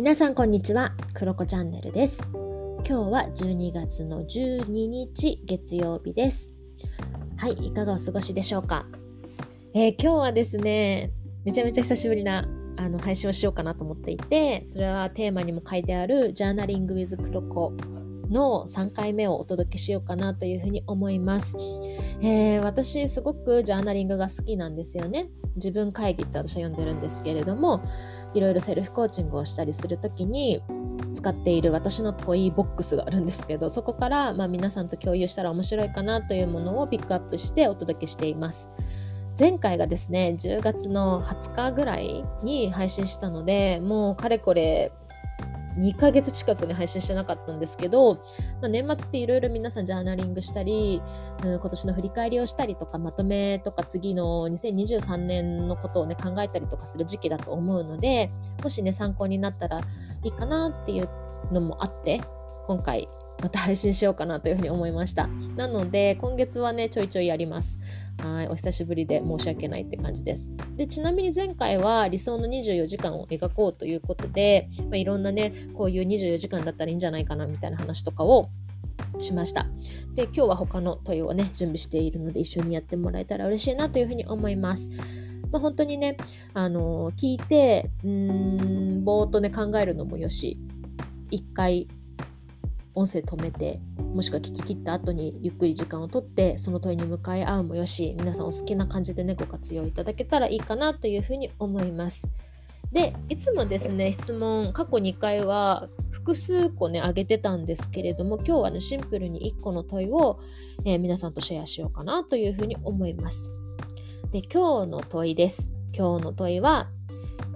皆さんこんにちは、クロコチャンネルです。今日は12月の12日月曜日です。はい、いかがお過ごしでしょうか？えー、今日はですね、めちゃめちゃ久しぶりなあの配信をしようかなと思っていて、それはテーマにも書いてあるジャーナリング with クロコの3回目をお届けしようかなというふうに思います。えー、私すごくジャーナリングが好きなんですよね。自分会議って私は呼んでるんですけれどもいろいろセルフコーチングをしたりする時に使っている私の問いボックスがあるんですけどそこから、まあ、皆さんと共有したら面白いかなというものをピックアップしてお届けしています。前回がですね10月の20日ぐらいに配信したのでもうかれこれ2ヶ月近くね配信してなかったんですけど、まあ、年末っていろいろ皆さんジャーナリングしたり、うん、今年の振り返りをしたりとかまとめとか次の2023年のことをね考えたりとかする時期だと思うのでもしね参考になったらいいかなっていうのもあって今回また配信しようかなというふうに思いました。なので、今月はね、ちょいちょいやります。はい、お久しぶりで申し訳ないって感じです。で、ちなみに前回は理想の24時間を描こうということで、まあ、いろんなね、こういう24時間だったらいいんじゃないかなみたいな話とかをしました。で、今日は他の問いをね、準備しているので、一緒にやってもらえたら嬉しいなというふうに思います。まあ、本当にね、あのー、聞いて、うーん、ぼーっとね、考えるのもよし、一回音声止めてもしくは聞き切った後にゆっくり時間をとってその問いに向かい合うもよし皆さんお好きな感じでねご活用いただけたらいいかなというふうに思います。でいつもですね質問過去2回は複数個ね上げてたんですけれども今日はねシンプルに1個の問いを、えー、皆さんとシェアしようかなというふうに思います。で今日の問いです。今日の問いは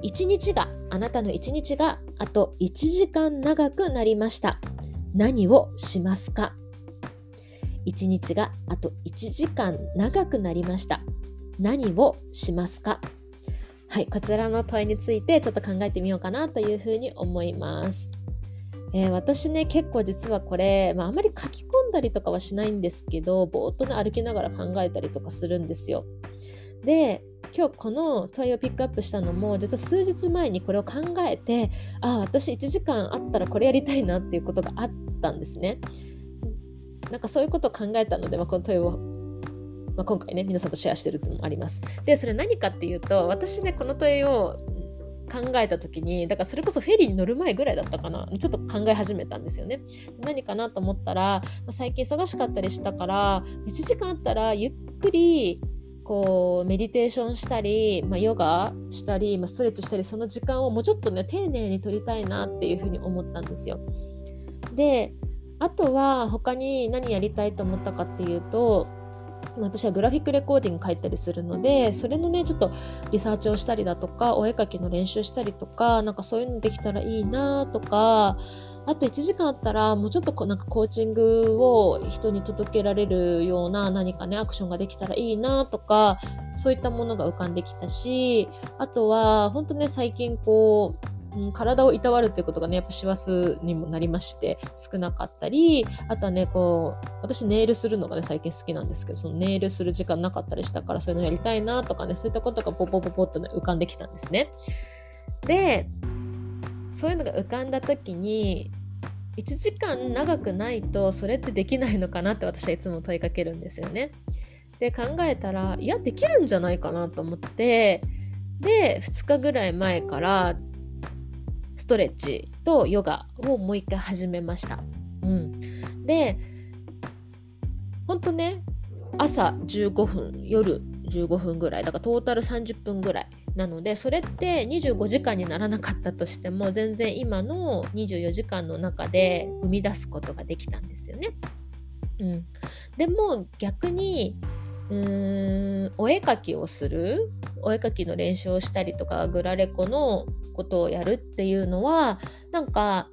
1日があなたの1日があと1時間長くなりました。何をしますか？一日があと1時間長くなりました。何をしますか？はい、こちらの問いについてちょっと考えてみようかなというふうに思います。えー、私ね結構実はこれ、まあ、あまり書き込んだりとかはしないんですけどぼーっとね歩きながら考えたりとかするんですよ。で今日この問いをピックアップしたのも実は数日前にこれを考えてああ私1時間あったらこれやりたいなっていうことがあったんですね。なんかそういうことを考えたので、まあ、この問いを、まあ、今回ね皆さんとシェアしてるっていうのもあります。でそれ何かっていうと私ねこの問いを考えた時にだからそれこそフェリーに乗る前ぐらいだったかなちょっと考え始めたんですよね。何かなと思ったら、ま、最近忙しかったりしたから1時間あったらゆっくりこうメディテーションしたり、まあ、ヨガしたり、まあ、ストレッチしたりその時間をもうちょっとね丁寧に取りたいなっていうふうに思ったんですよ。であとは他に何やりたいと思ったかっていうと私はグラフィックレコーディング書いたりするのでそれのねちょっとリサーチをしたりだとかお絵かきの練習したりとかなんかそういうのできたらいいなとかあと1時間あったらもうちょっとこなんかコーチングを人に届けられるような何かねアクションができたらいいなとかそういったものが浮かんできたしあとは本当ね最近こう、体をいたわるっていうことがね、やっぱ師走にもなりまして、少なかったり、あとはね、こう、私ネイルするのがね、最近好きなんですけど、そのネイルする時間なかったりしたから、そういうのやりたいなとかね、そういったことがポポポポッとね、浮かんできたんですね。で、そういうのが浮かんだ時に1時間長くないとそれってできないのかなって私はいつも問いかけるんですよね。で考えたらいやできるんじゃないかなと思ってで2日ぐらい前からストレッチとヨガをもう一回始めました。うん、でほんとね朝15分夜15分ぐらい。だからトータル30分ぐらいなのでそれって25時間にならなかったとしても全然今の24時間の中で生み出すことができたんですよね。うん、でも逆にうーんお絵かきをするお絵かきの練習をしたりとかグラレコのことをやるっていうのはなんか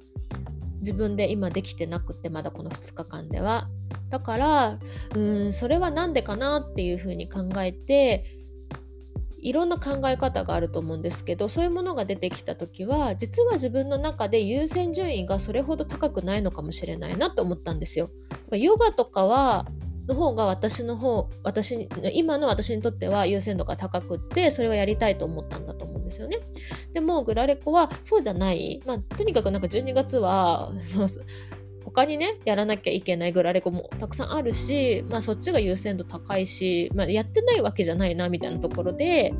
自分で今できてなくてまだこの2日間では。だからうんそれは何でかなっていうふうに考えていろんな考え方があると思うんですけどそういうものが出てきた時は実は自分の中で優先順位がそれほど高くないのかもしれないなと思ったんですよ。ヨガとかはの方が私の方私今の私にとっては優先度が高くってそれはやりたいと思ったんだと思うんですよね。でもグラレコはそうじゃない、まあ、とにかくなんか12月は他にねやらなきゃいけないグラレコもたくさんあるし、まあ、そっちが優先度高いし、まあ、やってないわけじゃないなみたいなところで、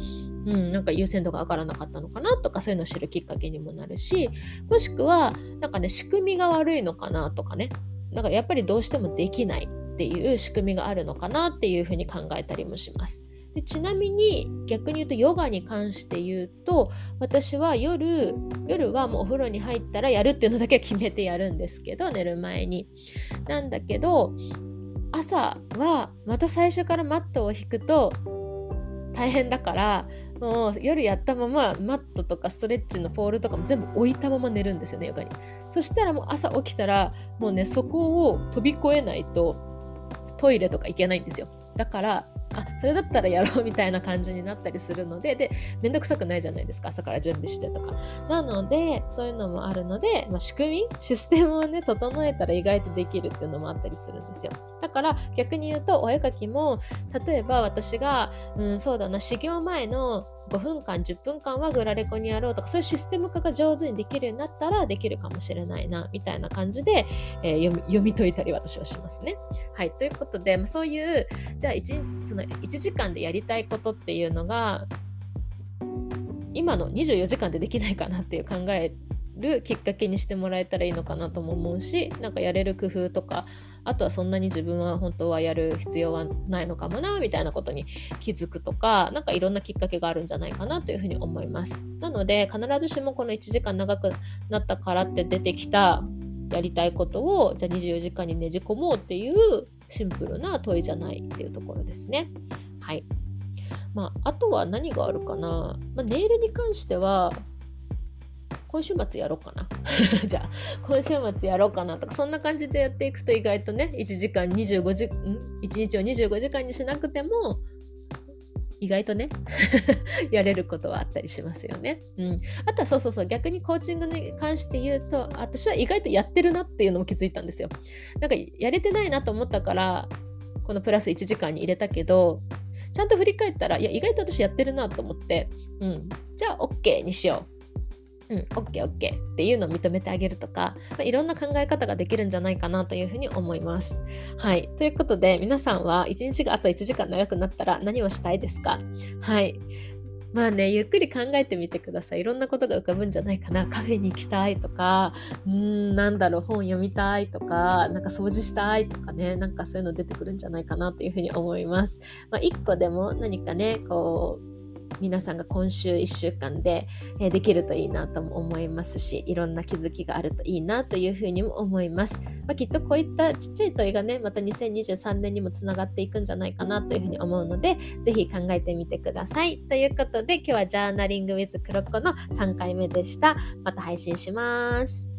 うん、なんか優先度が上がらなかったのかなとかそういうのを知るきっかけにもなるしもしくはなんかね仕組みが悪いのかなとかねだからやっぱりどうしてもできないっていう仕組みがあるのかなっていうふうに考えたりもします。でちなみに逆に言うとヨガに関して言うと私は夜夜はもうお風呂に入ったらやるっていうのだけは決めてやるんですけど寝る前に。なんだけど朝はまた最初からマットを引くと大変だからもう夜やったままマットとかストレッチのポールとかも全部置いたまま寝るんですよねヨガに。そしたらもう朝起きたらもうねそこを飛び越えないとトイレとか行けないんですよ。だからあそれだったらやろうみたいな感じになったりするのでで面倒くさくないじゃないですか朝から準備してとか。なのでそういうのもあるので、まあ、仕組みシステムをね整えたら意外とできるっていうのもあったりするんですよ。だから逆に言うとお絵かきも例えば私がうんそうだな始業前の5分間10分間はグラレコにやろうとかそういうシステム化が上手にできるようになったらできるかもしれないなみたいな感じで、えー、読み解いたり私はしますね。はいということでそういうじゃあ 1, その1時間でやりたいことっていうのが今の24時間でできないかなっていう考えるきっかけにしてもらえたらいいのかなとも思うしなんかやれる工夫とかあとはそんなに自分は本当はやる必要はないのかもなみたいなことに気づくとか何かいろんなきっかけがあるんじゃないかなというふうに思います。なので必ずしもこの1時間長くなったからって出てきたやりたいことをじゃあ24時間にねじ込もうっていうシンプルな問いじゃないっていうところですね。はい。まあ、あとは何があるかな、まあ、ネイルに関しては今週末やろうかな。じゃあ今週末やろうかなとかそんな感じでやっていくと意外とね1時間25時ん？1日を25時間にしなくても意外とね やれることはあったりしますよね。うん、あとはそうそうそう逆にコーチングに関して言うと私は意外とやってるなっていうのも気づいたんですよ。なんかやれてないなと思ったからこのプラス1時間に入れたけどちゃんと振り返ったらいや意外と私やってるなと思って、うん、じゃあ OK にしよう。ううん、OKOK っていうのを認めてあげるとか、まあ、いろんな考え方ができるんじゃないかなというふうに思います。はい。ということで、皆さんは1日があと1時間長くなったら何をしたいですか？はい。まあね、ゆっくり考えてみてください。いろんなことが浮かぶんじゃないかな。カフェに行きたいとか、うん、なんだろう、本読みたいとか、なんか掃除したいとかね、なんかそういうの出てくるんじゃないかなというふうに思います。まあ、一個でも何かね、こう、皆さんが今週1週間で、えできるといいなとも思いますしいろんな気づきがあるといいなというふうにも思います、まあ、きっとこういったちっちゃい問いがねまた2023年にもつながっていくんじゃないかなというふうに思うのでぜひ考えてみてください。ということで今日はジャーナリング with クロコの3回目でした。また配信します。